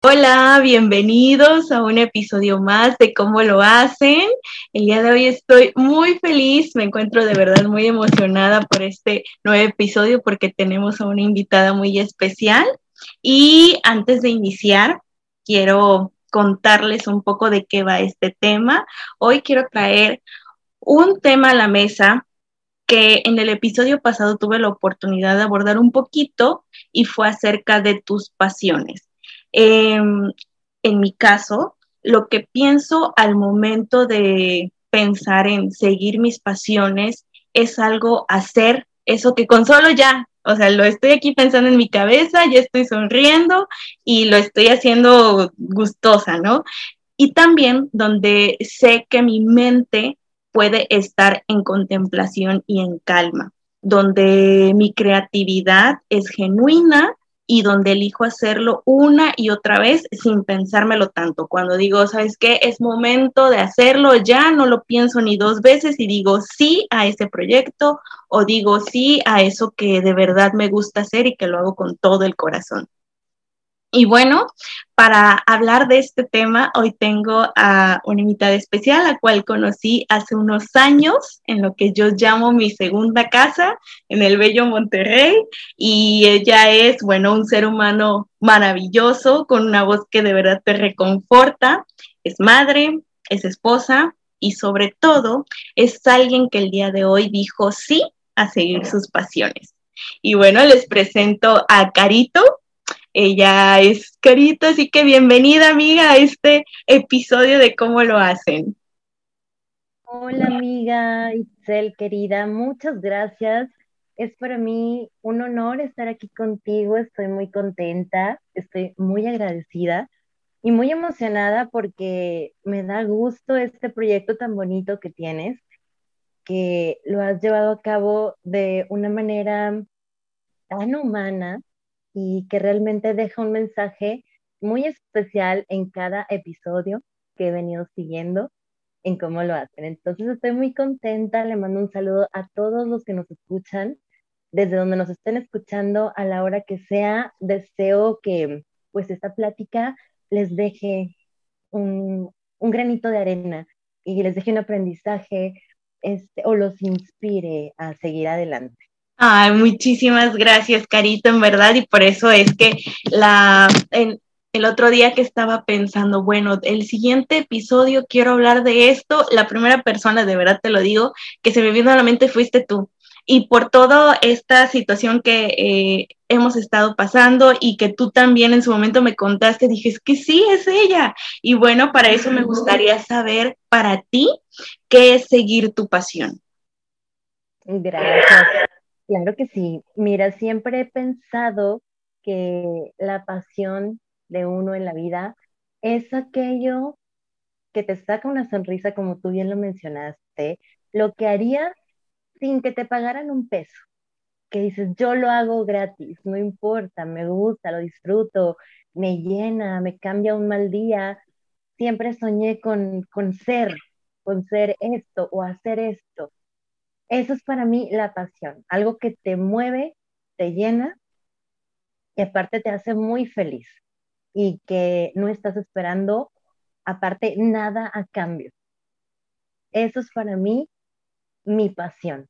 Hola, bienvenidos a un episodio más de cómo lo hacen. El día de hoy estoy muy feliz, me encuentro de verdad muy emocionada por este nuevo episodio porque tenemos a una invitada muy especial. Y antes de iniciar, quiero contarles un poco de qué va este tema. Hoy quiero traer un tema a la mesa que en el episodio pasado tuve la oportunidad de abordar un poquito y fue acerca de tus pasiones. Em, en mi caso, lo que pienso al momento de pensar en seguir mis pasiones es algo hacer eso que con solo ya, o sea, lo estoy aquí pensando en mi cabeza, ya estoy sonriendo y lo estoy haciendo gustosa, ¿no? Y también donde sé que mi mente puede estar en contemplación y en calma, donde mi creatividad es genuina y donde elijo hacerlo una y otra vez sin pensármelo tanto. Cuando digo, ¿sabes qué? Es momento de hacerlo ya, no lo pienso ni dos veces y digo sí a ese proyecto o digo sí a eso que de verdad me gusta hacer y que lo hago con todo el corazón. Y bueno, para hablar de este tema, hoy tengo a una invitada especial, la cual conocí hace unos años en lo que yo llamo mi segunda casa, en el bello Monterrey. Y ella es, bueno, un ser humano maravilloso, con una voz que de verdad te reconforta. Es madre, es esposa y sobre todo es alguien que el día de hoy dijo sí a seguir sus pasiones. Y bueno, les presento a Carito. Ella es Carita, así que bienvenida amiga a este episodio de cómo lo hacen. Hola amiga Itzel querida, muchas gracias. Es para mí un honor estar aquí contigo, estoy muy contenta, estoy muy agradecida y muy emocionada porque me da gusto este proyecto tan bonito que tienes, que lo has llevado a cabo de una manera tan humana y que realmente deja un mensaje muy especial en cada episodio que he venido siguiendo en cómo lo hacen. Entonces estoy muy contenta, le mando un saludo a todos los que nos escuchan, desde donde nos estén escuchando a la hora que sea. Deseo que pues esta plática les deje un, granito de arena y les deje un aprendizaje este, o los inspire a seguir adelante. Ay, muchísimas gracias, Carito, en verdad, y por eso es que la, el otro día que estaba pensando, bueno, el siguiente episodio quiero hablar de esto, la primera persona, de verdad te lo digo, que se me vino a la mente fuiste tú. Y por toda esta situación que eh, hemos estado pasando y que tú también en su momento me contaste, dije, es que sí, es ella. Y bueno, para eso me gustaría saber para ti qué es seguir tu pasión. Gracias. Claro que sí. Mira, siempre he pensado que la pasión de uno en la vida es aquello que te saca una sonrisa, como tú bien lo mencionaste, lo que haría sin que te pagaran un peso, que dices, yo lo hago gratis, no importa, me gusta, lo disfruto, me llena, me cambia un mal día. Siempre soñé con, con ser, con ser esto o hacer esto. Eso es para mí la pasión, algo que te mueve, te llena y aparte te hace muy feliz y que no estás esperando aparte nada a cambio. Eso es para mí mi pasión.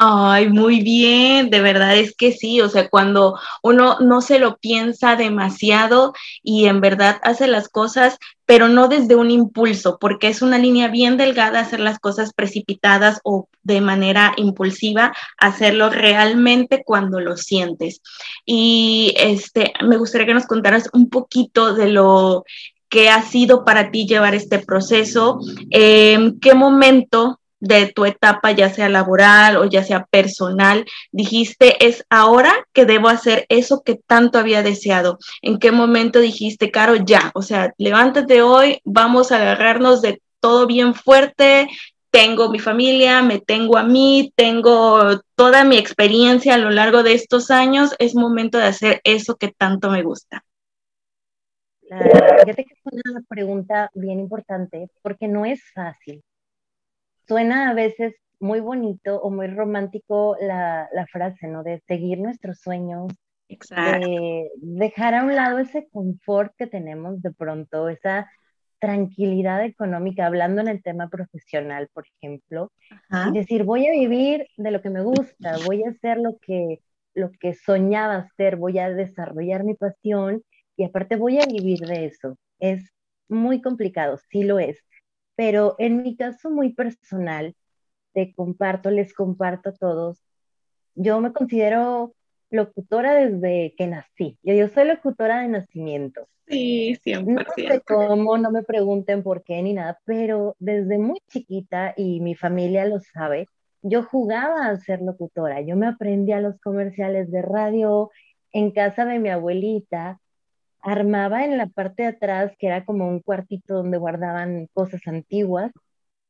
Ay, muy bien, de verdad es que sí, o sea, cuando uno no se lo piensa demasiado y en verdad hace las cosas, pero no desde un impulso, porque es una línea bien delgada hacer las cosas precipitadas o de manera impulsiva, hacerlo realmente cuando lo sientes. Y este, me gustaría que nos contaras un poquito de lo que ha sido para ti llevar este proceso, en qué momento de tu etapa, ya sea laboral o ya sea personal, dijiste, es ahora que debo hacer eso que tanto había deseado? ¿En qué momento dijiste, Caro, ya? O sea, levántate hoy, vamos a agarrarnos de todo bien fuerte, tengo mi familia, me tengo a mí, tengo toda mi experiencia a lo largo de estos años, es momento de hacer eso que tanto me gusta. fíjate que es una pregunta bien importante porque no es fácil suena a veces muy bonito o muy romántico la, frase, ¿no? De seguir nuestros sueños, De dejar a un lado ese confort que tenemos de pronto, esa tranquilidad económica, hablando en el tema profesional, por ejemplo, y decir, voy a vivir de lo que me gusta, voy a hacer lo que, lo que soñaba hacer, voy a desarrollar mi pasión y aparte voy a vivir de eso. Es muy complicado, sí lo es, pero en mi caso muy personal, te comparto, les comparto a todos, yo me considero locutora desde que nací. Yo, yo soy locutora de nacimiento. Sí, 100%. No sé cómo, no me pregunten por qué ni nada, pero desde muy chiquita, y mi familia lo sabe, yo jugaba a ser locutora. Yo me aprendí a los comerciales de radio en casa de mi abuelita. Armaba en la parte de atrás, que era como un cuartito donde guardaban cosas antiguas,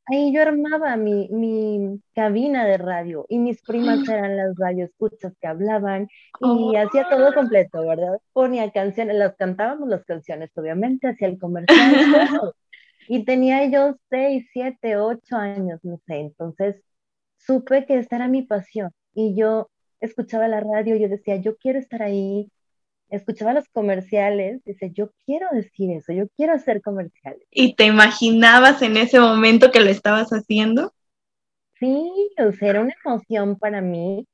ahí yo armaba mi, mi cabina de radio y mis primas eran las radioescuchas que hablaban y hacía todo completo, ¿verdad? Ponía canciones, las cantábamos las canciones, obviamente, hacía el comercial, todo. Y tenía yo seis, siete, ocho años, no sé, entonces supe que esta era mi pasión y yo escuchaba la radio, yo decía, yo quiero estar ahí, escuchaba los comerciales, dice, yo quiero decir eso, yo quiero hacer comerciales. ¿Y te imaginabas en ese momento que lo estabas haciendo? Sí, o sea, era una emoción para mí.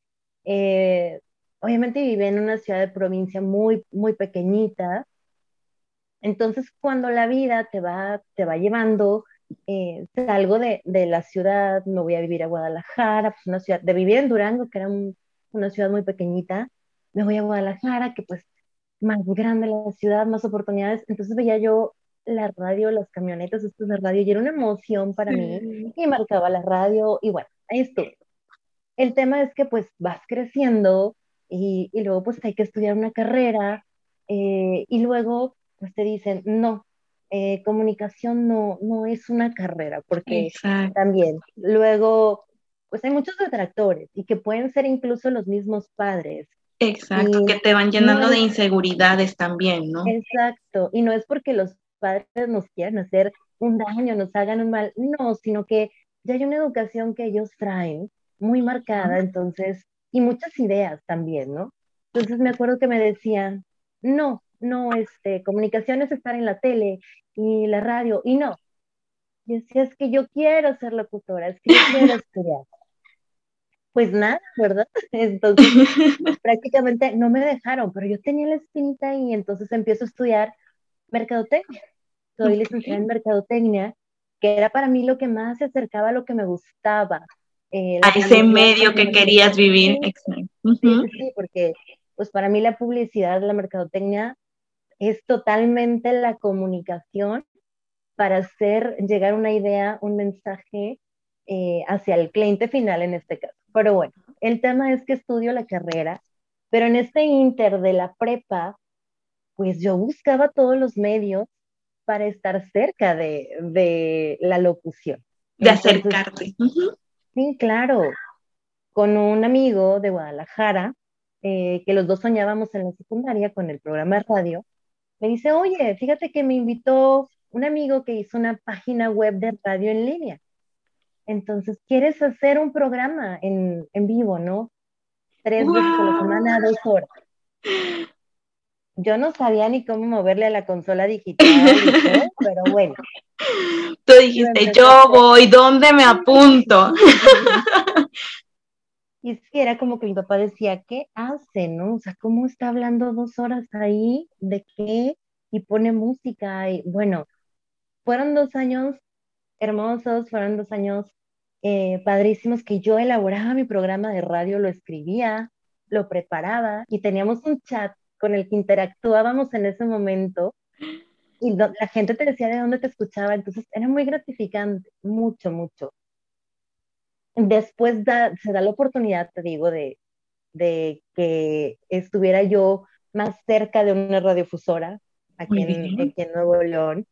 Eh, obviamente viví en una ciudad de provincia muy, muy pequeñita. Entonces, cuando la vida te va, te va llevando, eh, salgo de, de, la ciudad, me voy a vivir a Guadalajara, pues una ciudad, de vivir en Durango, que era una ciudad muy pequeñita, me voy a Guadalajara, que pues más grande la ciudad, más oportunidades. Entonces veía yo la radio, las camionetas estos de radio, y era una emoción para mí, y marcaba la radio, y bueno, ahí estuve. El tema es que pues vas creciendo y, y luego pues hay que estudiar una carrera eh, y luego pues te dicen, no, eh, comunicación no, no es una carrera, porque también luego pues hay muchos detractores y que pueden ser incluso los mismos padres Exacto, que te van llenando de inseguridades también, ¿no? Exacto, y no es porque los padres nos quieran hacer un daño, nos hagan un mal, no, sino que ya hay una educación que ellos traen muy marcada, entonces, y muchas ideas también, ¿no? Entonces me acuerdo que me decían, no, no, este, comunicación es estar en la tele y la radio, y no. Yo decía, es que yo quiero ser locutora, es que yo quiero estudiar pues nada, ¿verdad? Entonces, prácticamente no me dejaron, pero yo tenía la espinita y entonces empiezo a estudiar mercadotecnia. Soy licenciada en mercadotecnia, que era para mí lo que más se acercaba a lo que me gustaba. Eh, a ese medio que querías vivir. Sí, sí, porque pues para mí la publicidad, la mercadotecnia es totalmente la comunicación para hacer llegar una idea, un mensaje eh, hacia el cliente final en este caso. Pero bueno, el tema es que estudio la carrera, pero en este inter de la prepa, pues yo buscaba todos los medios para estar cerca de, la locución. De acercarte. Sí, claro. Con un amigo de Guadalajara, eh, que los dos soñábamos en la secundaria con el programa de radio, me dice, oye, fíjate que me invitó un amigo que hizo una página web de radio en línea. Entonces, quieres hacer un programa en, vivo, ¿no? Tres veces a la semana, dos horas. Yo no sabía ni cómo moverle a la consola digital, pero bueno. Tú dijiste, yo voy, ¿dónde me apunto? Y sí, era como que mi papá decía, ¿qué hace, no? O sea, ¿cómo está hablando dos horas ahí? ¿De qué? Y pone música. Y bueno, fueron dos años hermosos, fueron dos años eh, padrísimos que yo elaboraba mi programa de radio, lo escribía, lo preparaba y teníamos un chat con el que interactuábamos en ese momento y la gente te decía de dónde te escuchaba, entonces era muy gratificante, mucho, mucho. Después se da la oportunidad, te digo, de, de que estuviera yo más cerca de una radiofusora aquí en, aquí en Nuevo León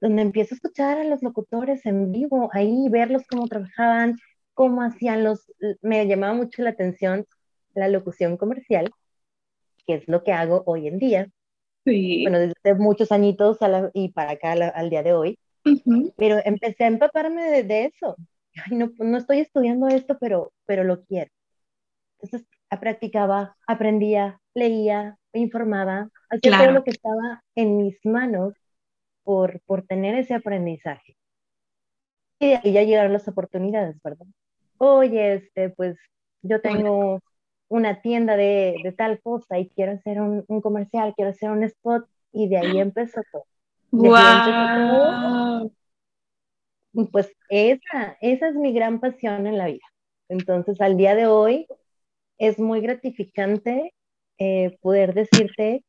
donde empiezo a escuchar a los locutores en vivo, ahí verlos cómo trabajaban, cómo hacían los, me llamaba mucho la atención la locución comercial, que es lo que hago hoy en día. Sí. Bueno, desde muchos añitos y para acá al día de hoy. Pero empecé a empaparme de, eso. Ay, no, no estoy estudiando esto, pero, pero lo quiero. Entonces, practicaba, aprendía, leía, informaba, hacía todo lo que estaba en mis manos por, por tener ese aprendizaje. Y de ahí ya llegaron las oportunidades, ¿verdad? Oye, este, pues yo tengo una tienda de, de tal cosa y quiero hacer un, un, comercial, quiero hacer un spot, y de ahí empezó todo. Wow. Pues esa, esa es mi gran pasión en la vida. Entonces, al día de hoy es muy gratificante eh, poder decirte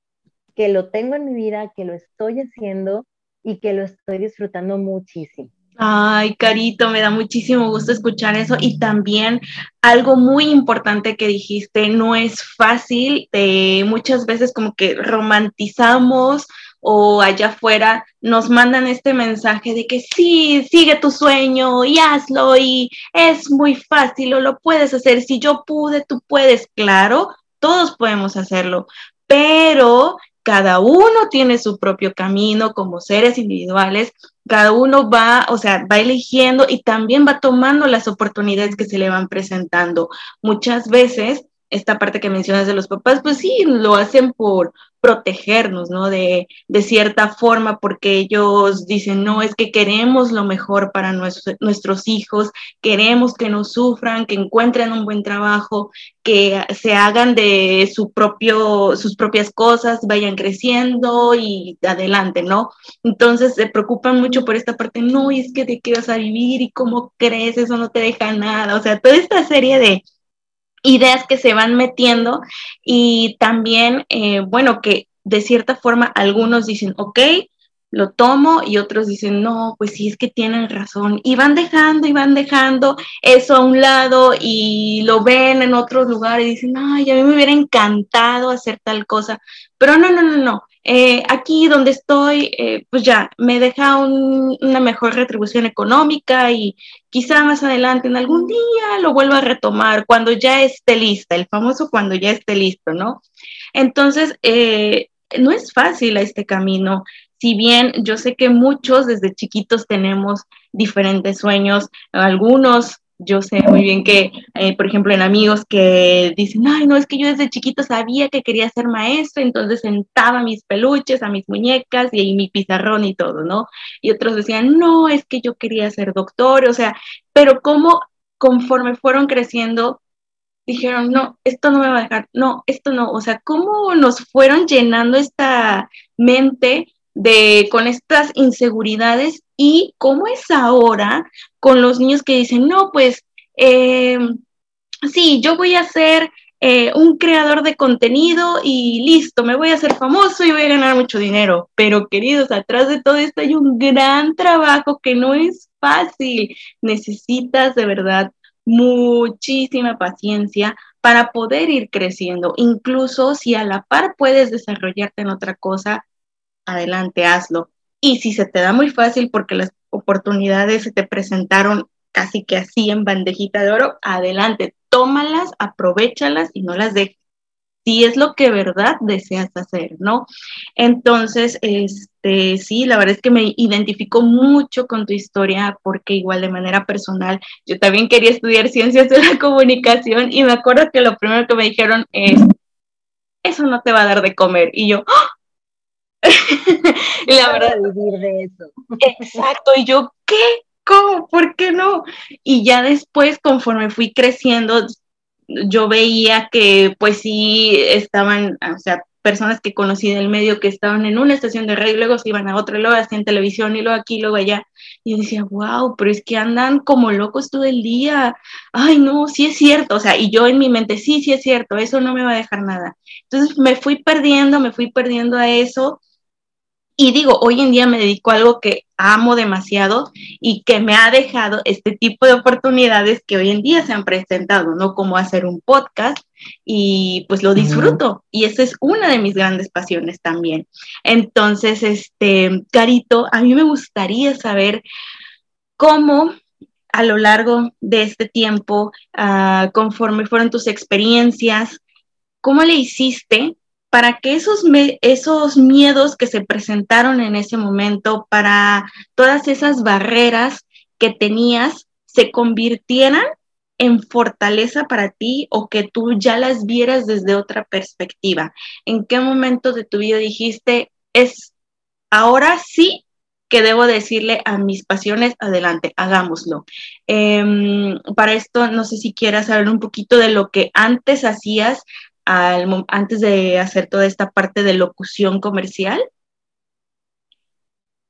que lo tengo en mi vida, que lo estoy haciendo y que lo estoy disfrutando muchísimo. Ay, Carito, me da muchísimo gusto escuchar eso. Y también algo muy importante que dijiste, no es fácil, eh, muchas veces como que romantizamos o allá afuera nos mandan este mensaje de que sí, sigue tu sueño y hazlo y es muy fácil o lo puedes hacer, si yo pude, tú puedes, claro, todos podemos hacerlo, pero cada uno tiene su propio camino como seres individuales, cada uno va, o sea, va eligiendo y también va tomando las oportunidades que se le van presentando. Muchas veces esta parte que mencionas de los papás, pues sí, lo hacen por protegernos, ¿no? De, de cierta forma, porque ellos dicen, no, es que queremos lo mejor para nuestros hijos, queremos que no sufran, que encuentren un buen trabajo, que se hagan de su propio, sus propias cosas, vayan creciendo y adelante, ¿no? Entonces se preocupan mucho por esta parte, no, es que de qué vas a vivir y cómo crees, eso no te deja nada, o sea, toda esta serie de ideas que se van metiendo y también, eh, bueno, que de cierta forma algunos dicen, ok, lo tomo y otros dicen, no, pues sí, es que tienen razón. Y van dejando y van dejando eso a un lado y lo ven en otro lugar y dicen, ay, a mí me hubiera encantado hacer tal cosa. Pero no, no, no, no. Eh, aquí donde estoy, eh, pues ya me deja una mejor retribución económica y quizá más adelante, en algún día, lo vuelva a retomar cuando ya esté lista, el famoso cuando ya esté listo, ¿no? Entonces, eh, no es fácil este camino. Si bien yo sé que muchos desde chiquitos tenemos diferentes sueños, algunos yo sé muy bien que, eh, por ejemplo, en amigos que dicen, ay, no, es que yo desde chiquito sabía que quería ser maestro, entonces sentaba mis peluches, a mis muñecas y ahí mi pizarrón y todo, ¿no? Y otros decían, no, es que yo quería ser doctor, o sea, pero como conforme fueron creciendo, dijeron, no, esto no me va a dejar, no, esto no, o sea, cómo nos fueron llenando esta mente de con estas inseguridades y cómo es ahora con los niños que dicen, no, pues eh, sí, yo voy a ser eh, un creador de contenido y listo, me voy a hacer famoso y voy a ganar mucho dinero. Pero queridos, atrás de todo esto hay un gran trabajo que no es fácil. Necesitas de verdad muchísima paciencia para poder ir creciendo. Incluso si a la par puedes desarrollarte en otra cosa, adelante, hazlo. Y si se te da muy fácil porque las oportunidades se te presentaron casi que así en bandejita de oro, adelante, tómalas, aprovechalas y no las dejes. Si es lo que verdad deseas hacer, ¿no? Entonces, este, sí, la verdad es que me identifico mucho con tu historia porque igual de manera personal, yo también quería estudiar ciencias de la comunicación y me acuerdo que lo primero que me dijeron es, eso no te va a dar de comer. Y yo, ¡Ah! y la verdad. vivir de eso. Exacto, y yo, ¿qué? ¿Cómo? ¿Por qué no? Y ya después, conforme fui creciendo, yo veía que pues sí estaban, o sea, personas que conocí del medio que estaban en una estación de radio y luego se iban a otra, y luego hacían televisión y luego aquí, luego allá. Y yo decía, wow, pero es que andan como locos todo el día. Ay, no, sí es cierto. O sea, y yo en mi mente, sí, sí es cierto, eso no me va a dejar nada. Entonces me fui perdiendo, me fui perdiendo a eso y digo, hoy en día me dedico a algo que amo demasiado y que me ha dejado este tipo de oportunidades que hoy en día se han presentado, ¿no? Como hacer un podcast y pues lo disfruto y esa es una de mis grandes pasiones también. Entonces, este, Carito, a mí me gustaría saber cómo a lo largo de este tiempo, uh, conforme fueron tus experiencias, ¿cómo le hiciste para que esos, esos miedos que se presentaron en ese momento, para todas esas barreras que tenías, se convirtieran en fortaleza para ti o que tú ya las vieras desde otra perspectiva? ¿En qué momento de tu vida dijiste, es ahora sí que debo decirle a mis pasiones, adelante, hagámoslo. Em, para esto, no sé si quieras saber un poquito de lo que antes hacías antes de hacer toda esta parte de locución comercial.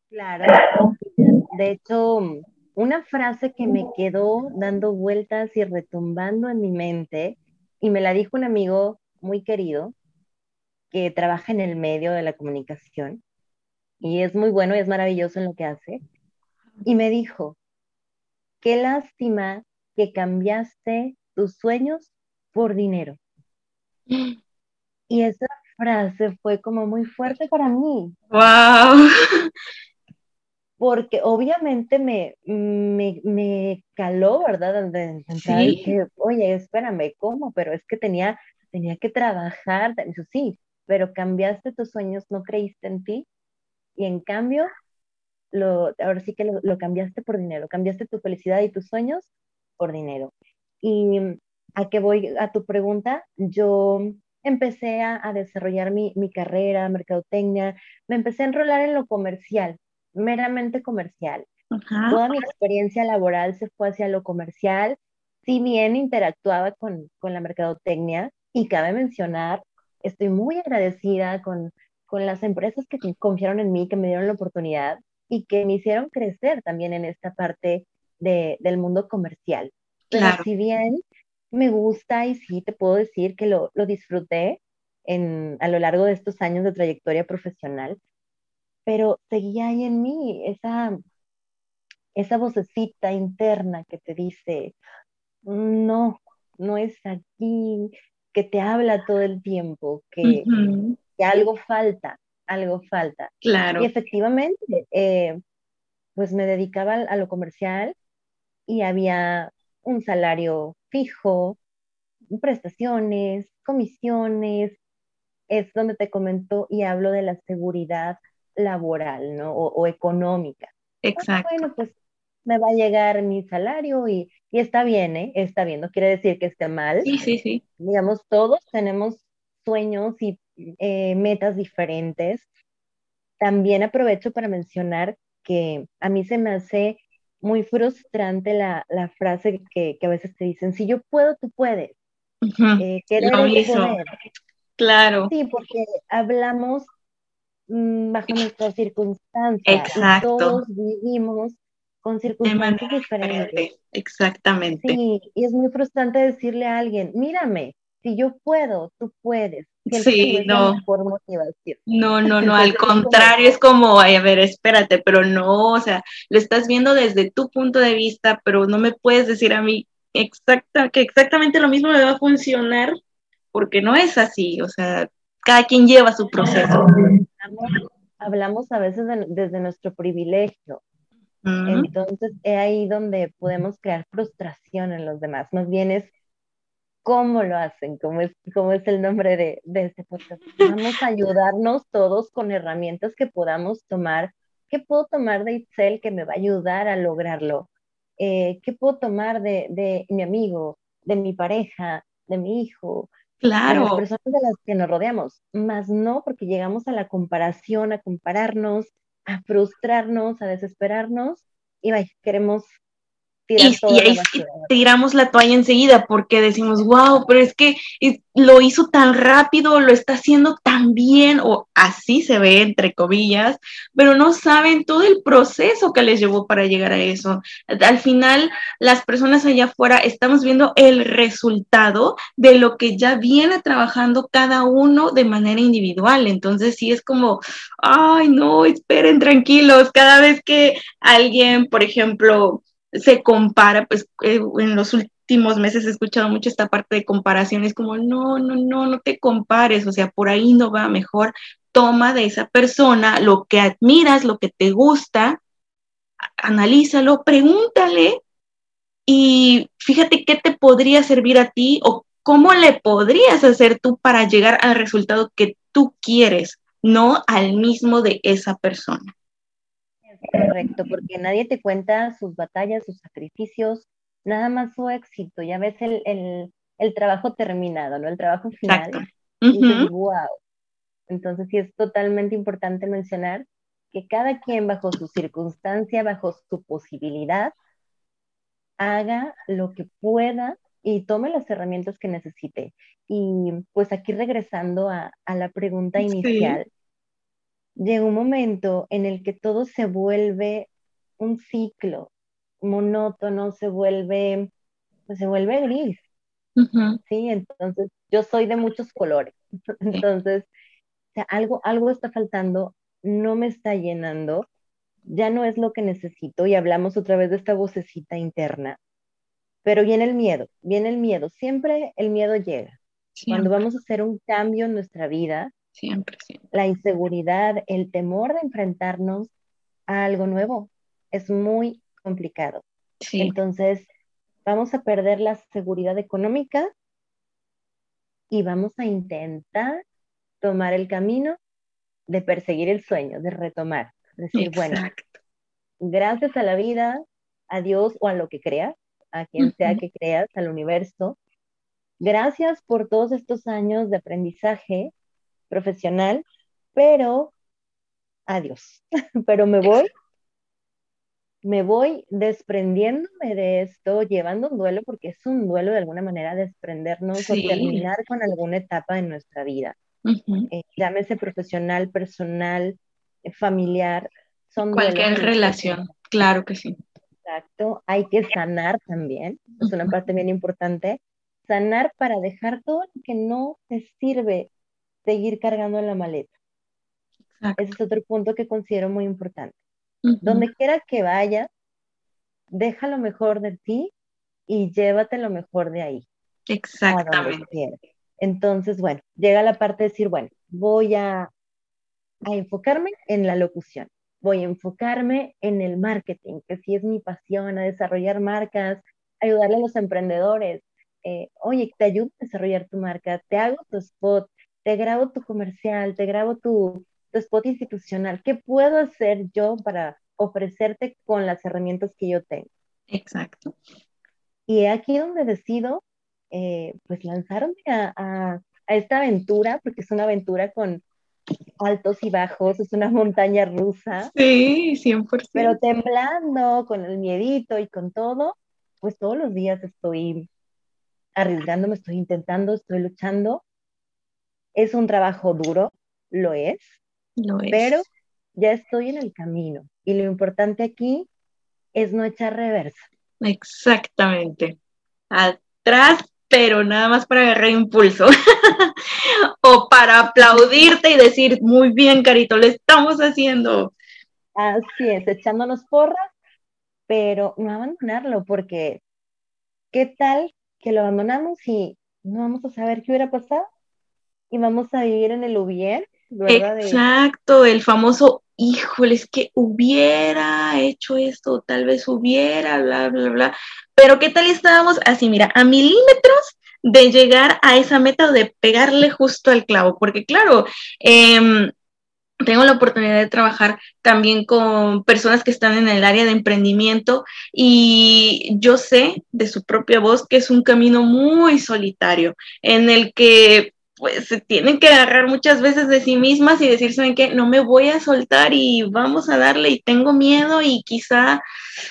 Claro, de hecho, una frase que me quedó dando vueltas y retumbando en mi mente, y me la dijo un amigo muy querido que trabaja en el medio de la comunicación, y es muy bueno y es maravilloso en lo que hace, y me dijo, qué lástima que cambiaste tus sueños por dinero. Y esa frase fue como muy fuerte para mí. ¡Wow! porque obviamente me, me, caló, ¿verdad? De, sí. oye, espérame, ¿cómo? Pero es que tenía, tenía que trabajar. Dijo, sí, pero cambiaste tus sueños, no creíste en ti. Y en cambio, lo, ahora sí que lo, cambiaste por dinero. Cambiaste tu felicidad y tus sueños por dinero. Y a qué voy a tu pregunta, yo empecé a, a desarrollar mi, mi carrera, mercadotecnia, me empecé a enrolar en lo comercial meramente comercial. Toda mi experiencia laboral se fue hacia lo comercial, si bien interactuaba con, con la mercadotecnia, y cabe mencionar, estoy muy agradecida con, con las empresas que confiaron en mí, que me dieron la oportunidad y que me hicieron crecer también en esta parte de, del mundo comercial. Pero si bien me gusta y sí te puedo decir que lo, lo disfruté en, a lo largo de estos años de trayectoria profesional, pero seguía ahí en mí esa, esa vocecita interna que te dice, no, no es aquí, que te habla todo el tiempo, que, algo falta, algo falta. Claro. Y efectivamente, eh, pues me dedicaba a lo comercial y había un salario fijo, prestaciones, comisiones, es donde te comento y hablo de la seguridad laboral, ¿no? O, económica. Exacto. bueno, pues me va a llegar mi salario y, está bien, ¿eh? Está bien, no quiere decir que esté mal. Sí, sí, sí. Digamos, todos tenemos sueños y eh, metas diferentes. También aprovecho para mencionar que a mí se me hace muy frustrante la, frase que, a veces te dicen, si yo puedo, tú puedes. Eh, claro. Sí, porque hablamos Mm, bajo nuestras circunstancias. Exacto. todos vivimos con circunstancias diferentes. Exactamente. Sí, y es muy frustrante decirle a alguien, mírame, si yo puedo, tú puedes. sí, no. Por motivación. No, no, no, al contrario, es como, ay, a ver, espérate, pero no, o sea, lo estás viendo desde tu punto de vista, pero no me puedes decir a mí exacta, que exactamente lo mismo me va a funcionar, porque no es así, o sea, cada quien lleva su proceso. Hablamos, a veces desde nuestro privilegio. Entonces, es ahí donde podemos crear frustración en los demás. Más bien es cómo lo hacen, como es, como es el nombre de, de este podcast. Vamos a ayudarnos todos con herramientas que podamos tomar. ¿Qué puedo tomar de Itzel que me va a ayudar a lograrlo? Eh, ¿Qué puedo tomar de, de mi amigo, de mi pareja, de mi hijo? Claro. las personas de las que nos rodeamos, más no porque llegamos a la comparación, a compararnos, a frustrarnos, a desesperarnos y queremos y, ahí tiramos la toalla enseguida porque decimos, wow, pero es que lo hizo tan rápido, lo está haciendo tan bien, o así se ve, entre comillas, pero no saben todo el proceso que les llevó para llegar a eso. Al final, las personas allá afuera estamos viendo el resultado de lo que ya viene trabajando cada uno de manera individual. Entonces, sí es como, ay, no, esperen tranquilos, cada vez que alguien, por ejemplo, se compara, pues eh, en los últimos meses he escuchado mucho esta parte de comparaciones como, no, no, no, no te compares, o sea, por ahí no va mejor, toma de esa persona lo que admiras, lo que te gusta, analízalo, pregúntale y fíjate qué te podría servir a ti o cómo le podrías hacer tú para llegar al resultado que tú quieres, no al mismo de esa persona. Correcto, porque nadie te cuenta sus batallas, sus sacrificios, nada más su éxito, ya ves el, el, trabajo terminado, ¿no? El trabajo final. Y wow. Entonces sí es totalmente importante mencionar que cada quien bajo su circunstancia, bajo su posibilidad, haga lo que pueda y tome las herramientas que necesite. Y pues aquí regresando a, la pregunta inicial, llega un momento en el que todo se vuelve un ciclo monótono, se vuelve, pues se vuelve gris. Sí, entonces yo soy de muchos colores. Entonces, algo, algo está faltando, no me está llenando, ya no es lo que necesito y hablamos otra vez de esta vocecita interna. Pero viene el miedo, viene el miedo, siempre el miedo llega. Cuando vamos a hacer un cambio en nuestra vida, siempre, siempre. La inseguridad, el temor de enfrentarnos a algo nuevo es muy complicado. Entonces, vamos a perder la seguridad económica y vamos a intentar tomar el camino de perseguir el sueño, de retomar. Decir, bueno, gracias a la vida, a Dios o a lo que creas, a quien sea que creas, al universo, gracias por todos estos años de aprendizaje profesional, pero adiós. pero me voy, me voy desprendiéndome de esto, llevando un duelo, porque es un duelo de alguna manera desprendernos o terminar con alguna etapa de nuestra vida. Eh, llámese profesional, personal, familiar, son cualquier relación, claro que sí. Exacto, hay que sanar también, es una parte bien importante, sanar para dejar todo lo que no te sirve seguir cargando en la maleta. Ese es otro punto que considero muy importante. Donde quiera que vayas, deja lo mejor de ti y llévate lo mejor de ahí. Exactamente. Entonces, bueno, llega la parte de decir, bueno, voy a, a enfocarme en la locución, voy a enfocarme en el marketing, que sí es mi pasión, a desarrollar marcas, ayudarle a los emprendedores. Eh, oye, te ayudo a desarrollar tu marca, te hago tu spot, te grabo tu comercial, te grabo tu, tu spot institucional. ¿Qué puedo hacer yo para ofrecerte con las herramientas que yo tengo? Exacto. Y aquí donde decido, eh, pues lanzarme a, a, a, esta aventura, porque es una aventura con altos y bajos, es una montaña rusa. Sí, 100%. Pero temblando, con el miedito y con todo, pues todos los días estoy arriesgándome, estoy intentando, estoy luchando. Es un trabajo duro, lo es, lo es. pero ya estoy en el camino. Y lo importante aquí es no echar reversa. Exactamente. Atrás pero nada más para agarrar impulso o para aplaudirte y decir, muy bien, Carito, lo estamos haciendo. Así es, echándonos porras, pero no abandonarlo, porque ¿qué tal que lo abandonamos y no vamos a saber qué hubiera pasado? Y vamos a vivir en el ¿verdad? Exacto, el famoso, híjole, es que hubiera hecho esto, tal vez hubiera, bla, bla, bla. Pero ¿qué tal estábamos así, mira, a milímetros de llegar a esa meta o de pegarle justo al clavo? Porque claro, em, tengo la oportunidad de trabajar también con personas que están en el área de emprendimiento y yo sé de su propia voz que es un camino muy solitario en el que pues se tienen que agarrar muchas veces de sí mismas y decir, ¿saben qué? No me voy a soltar y vamos a darle y tengo miedo y quizá,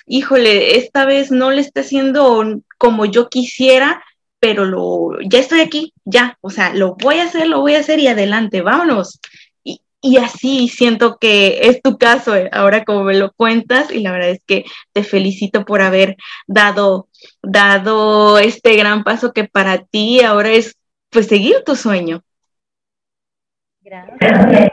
híjole, esta vez no le esté haciendo como yo quisiera, pero lo, ya estoy aquí, ya, o sea, lo voy a hacer, lo voy a hacer y adelante, vámonos. Y, así siento que es tu caso eh, ahora como me lo cuentas y la verdad es que te felicito por haber dado, dado este gran paso que para ti ahora es pues seguir tu sueño. Gracias.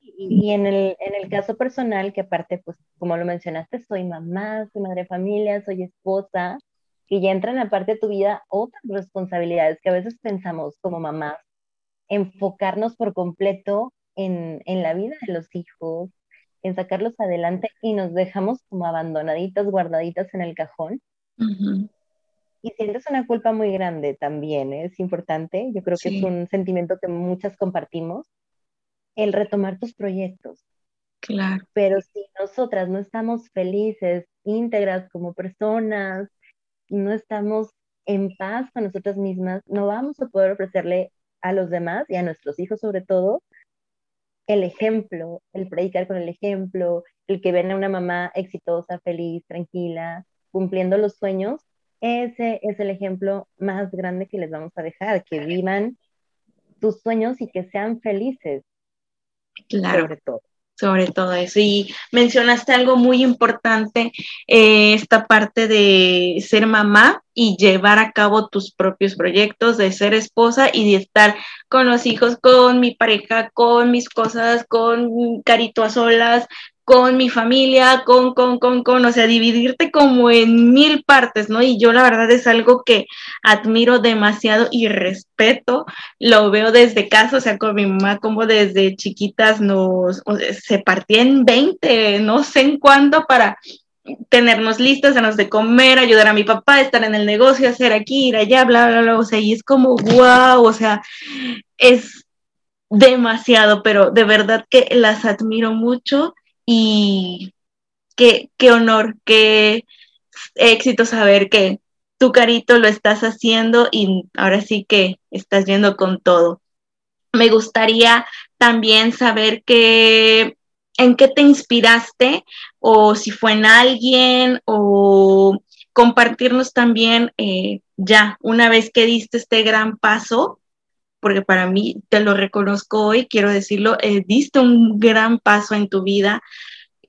Y, en, el, en el caso personal, que aparte, pues como lo mencionaste, soy mamá, soy madre de familia, soy esposa, y ya entran aparte de tu vida otras responsabilidades que a veces pensamos como mamás, enfocarnos por completo en, en la vida de los hijos, en sacarlos adelante y nos dejamos como abandonaditas, guardaditas en el cajón. Y sientes una culpa muy grande también, ¿eh? es importante, yo creo que es un sentimiento que muchas compartimos, el retomar tus proyectos. Claro. Pero si nosotras no estamos felices, íntegras como personas, no estamos en paz con nosotras mismas, no vamos a poder ofrecerle a los demás y a nuestros hijos sobre todo el ejemplo, el predicar con el ejemplo, el que ven a una mamá exitosa, feliz, tranquila, cumpliendo los sueños, ese es el ejemplo más grande que les vamos a dejar, que vivan tus sueños y que sean felices. Claro. Sobre todo sobre todo eso. Y mencionaste algo muy importante, eh, esta parte de ser mamá y llevar a cabo tus propios proyectos, de ser esposa y de estar con los hijos, con mi pareja, con mis cosas, con carito a solas, con mi familia, con, con, con, con, o sea, dividirte como en mil partes, ¿no? Y yo la verdad es algo que admiro demasiado y respeto, lo veo desde casa, o sea, con mi mamá como desde chiquitas nos, se partía en 20, no sé en cuándo para tenernos listas, darnos de comer, ayudar a mi papá, estar en el negocio, hacer aquí, ir allá, bla, bla, bla, o sea, y es como, wow, o sea, es demasiado, pero de verdad que las admiro mucho y qué, qué honor, qué éxito saber que tu carito lo estás haciendo y ahora sí que estás yendo con todo. Me gustaría también saber que, en qué te inspiraste o si fue en alguien o compartirnos también eh, ya una vez que diste este gran paso, porque para mí, te lo reconozco hoy, quiero decirlo, eh, diste un gran paso en tu vida.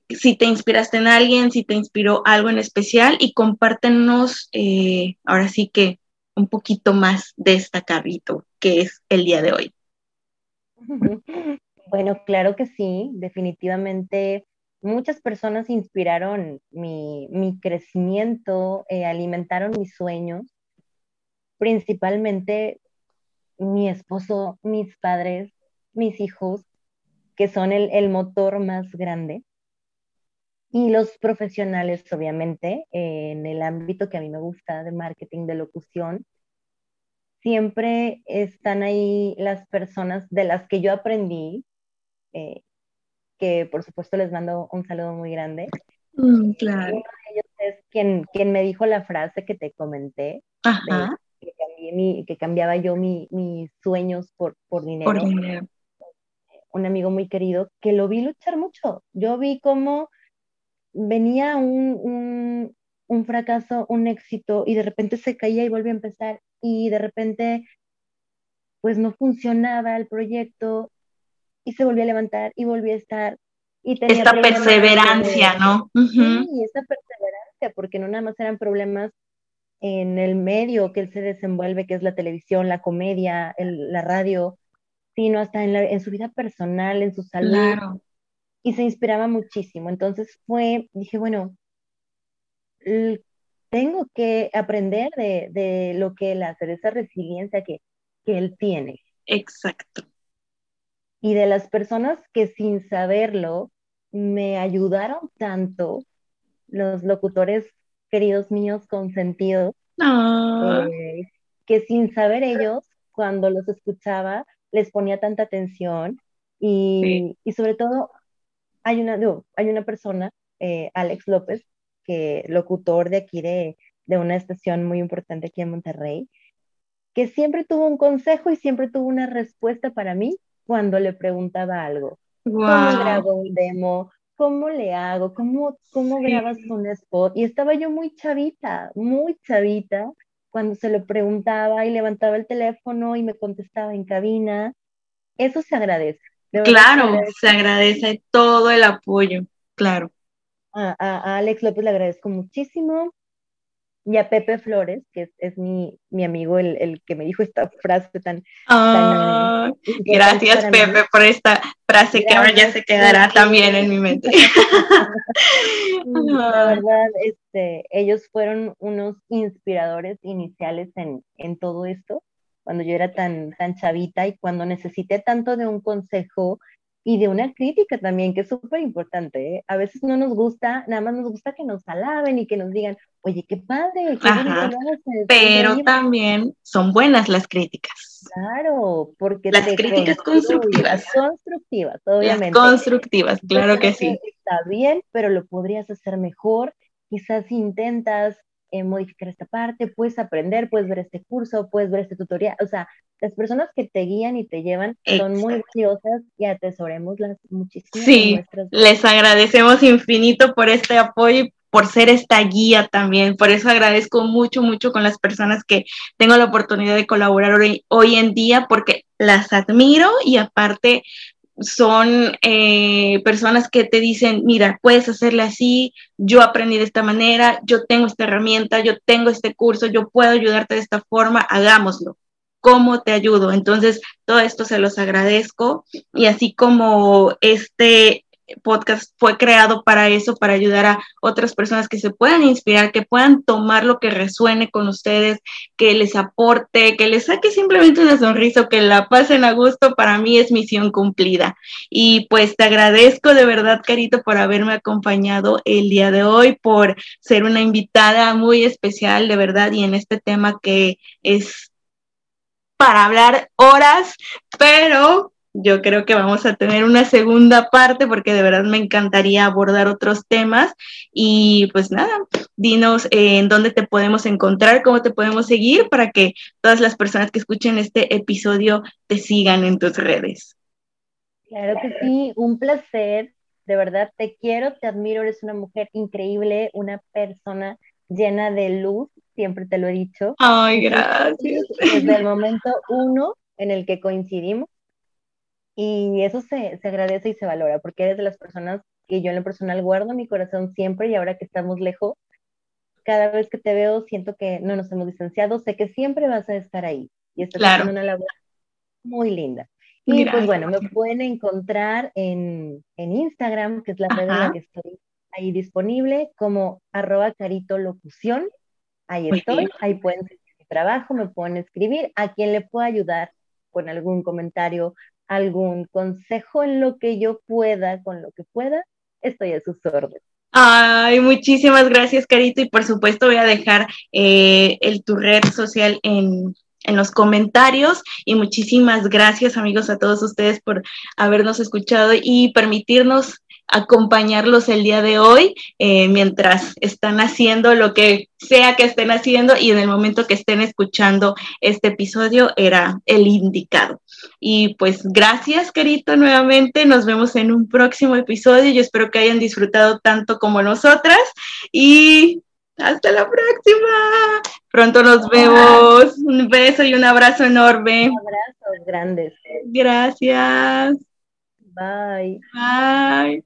Si te inspiraste en alguien, si te inspiró algo en especial y compártenos eh, ahora sí que un poquito más de esta carrito que es el día de hoy. Bueno, claro que sí, definitivamente muchas personas inspiraron mi, crecimiento, eh, alimentaron mis sueños, principalmente mi esposo, mis padres, mis hijos, que son el, motor más grande. Y los profesionales, obviamente, en el ámbito que a mí me gusta de marketing, de locución, siempre están ahí las personas de las que yo aprendí, eh, que por supuesto les mando un saludo muy grande. Mm, claro. Uno de ellos es quien, quien me dijo la frase que te comenté, Ajá que cambiaba yo mis sueños por, por dinero. Un amigo muy querido que lo vi luchar mucho. Yo vi cómo venía un, un, fracaso, un éxito, y de repente se caía y volvía a empezar, y de repente pues no funcionaba el proyecto, y se volvía a levantar y volvía a estar. Y tenía Esta perseverancia, ¿no? Sí, esta perseverancia, porque no nada más eran problemas en el medio que él se desenvuelve, que es la televisión, la comedia, la radio, sino hasta en, su vida personal, en su salud. Y se inspiraba muchísimo. Entonces fue, dije, bueno, tengo que aprender de, lo que él hace, de esa resiliencia que, que él tiene. Exacto. Y de las personas que sin saberlo me ayudaron tanto, los locutores queridos míos consentidos, ah. eh, que sin saber ellos, cuando los escuchaba, les ponía tanta atención y, sobre todo hay una, hay una persona, eh, Alex López, que locutor de aquí de, de una estación muy importante aquí en Monterrey, que siempre tuvo un consejo y siempre tuvo una respuesta para mí cuando le preguntaba algo. ¿Cómo grabo un demo? ¿Cómo le hago? ¿Cómo, cómo grabas un spot? Y estaba yo muy chavita, muy chavita, cuando se lo preguntaba y levantaba el teléfono y me contestaba en cabina. Eso se agradece. Claro, se agradece. todo el apoyo, claro. a Alex López le agradezco muchísimo y a Pepe Flores, que es, mi, amigo, el, que me dijo esta frase tan... Ah, gracias Pepe por esta frase que ahora ya se quedará también en mi mente. La verdad, este, ellos fueron unos inspiradores iniciales en, en todo esto, cuando yo era tan, tan chavita y cuando necesité tanto de un consejo y de una crítica también, que es súper importante. ¿eh? A veces no nos gusta, nada más nos gusta que nos alaben y que nos digan, oye, qué padre, qué Pero también son buenas las críticas. Claro, porque las críticas constructivas. Constructivas, obviamente. constructivas, claro que sí. Está bien, pero lo podrías hacer mejor. Quizás intentas eh, modificar esta parte, puedes aprender, puedes ver este curso, puedes ver este tutorial. O sea, las personas que te guían y te llevan son muy valiosas y atesoremoslas muchísimo. Sí, les agradecemos infinito por este apoyo por ser esta guía también. Por eso agradezco mucho, mucho con las personas que tengo la oportunidad de colaborar hoy, hoy en día, porque las admiro y aparte son eh, personas que te dicen, mira, puedes hacerle así, yo aprendí de esta manera, yo tengo esta herramienta, yo tengo este curso, yo puedo ayudarte de esta forma, hagámoslo. ¿Cómo te ayudo? Entonces, todo esto se los agradezco y así como este podcast fue creado para eso, para ayudar a otras personas que se puedan inspirar, que puedan tomar lo que resuene con ustedes, que les aporte, que les saque simplemente una sonrisa que la pasen a gusto, para mí es misión cumplida. Y pues te agradezco de verdad, Carito, por haberme acompañado el día de hoy, por ser una invitada muy especial, de verdad, y en este tema que es para hablar horas, pero yo creo que vamos a tener una segunda parte porque de verdad me encantaría abordar otros temas. Y pues nada, dinos eh, en dónde te podemos encontrar, cómo te podemos seguir para que todas las personas que escuchen este episodio te sigan en tus redes. Claro que sí, un placer. De verdad, te quiero, te admiro, eres una mujer increíble, una persona llena de luz, siempre te lo he dicho. Ay, gracias. Desde el momento uno en el que coincidimos, y eso se, se, agradece y se valora, porque eres de las personas que yo en lo personal guardo mi corazón siempre y ahora que estamos lejos, cada vez que te veo siento que no nos hemos distanciado, sé que siempre vas a estar ahí y estás haciendo una labor muy linda. Y pues bueno, me pueden encontrar en, en Instagram, que es la red en la que estoy ahí disponible, como arroba carito locución. Ahí estoy, ahí pueden seguir mi trabajo, me pueden escribir, a quien le pueda ayudar con algún comentario, algún consejo en lo que yo pueda, con lo que pueda, estoy a sus órdenes. Ay, muchísimas gracias, Carito. Y por supuesto voy a dejar eh, el, tu red social en, en los comentarios. Y muchísimas gracias, amigos, a todos ustedes por habernos escuchado y permitirnos acompañarlos el día de hoy eh, mientras están haciendo lo que sea que estén haciendo y en el momento que estén escuchando este episodio era el indicado. Y pues gracias, Carito, nuevamente. Nos vemos en un próximo episodio. Yo espero que hayan disfrutado tanto como nosotras y hasta la próxima. Pronto nos vemos. Un beso y un abrazo enorme. Un abrazo grandes. Gracias. Bye. Bye.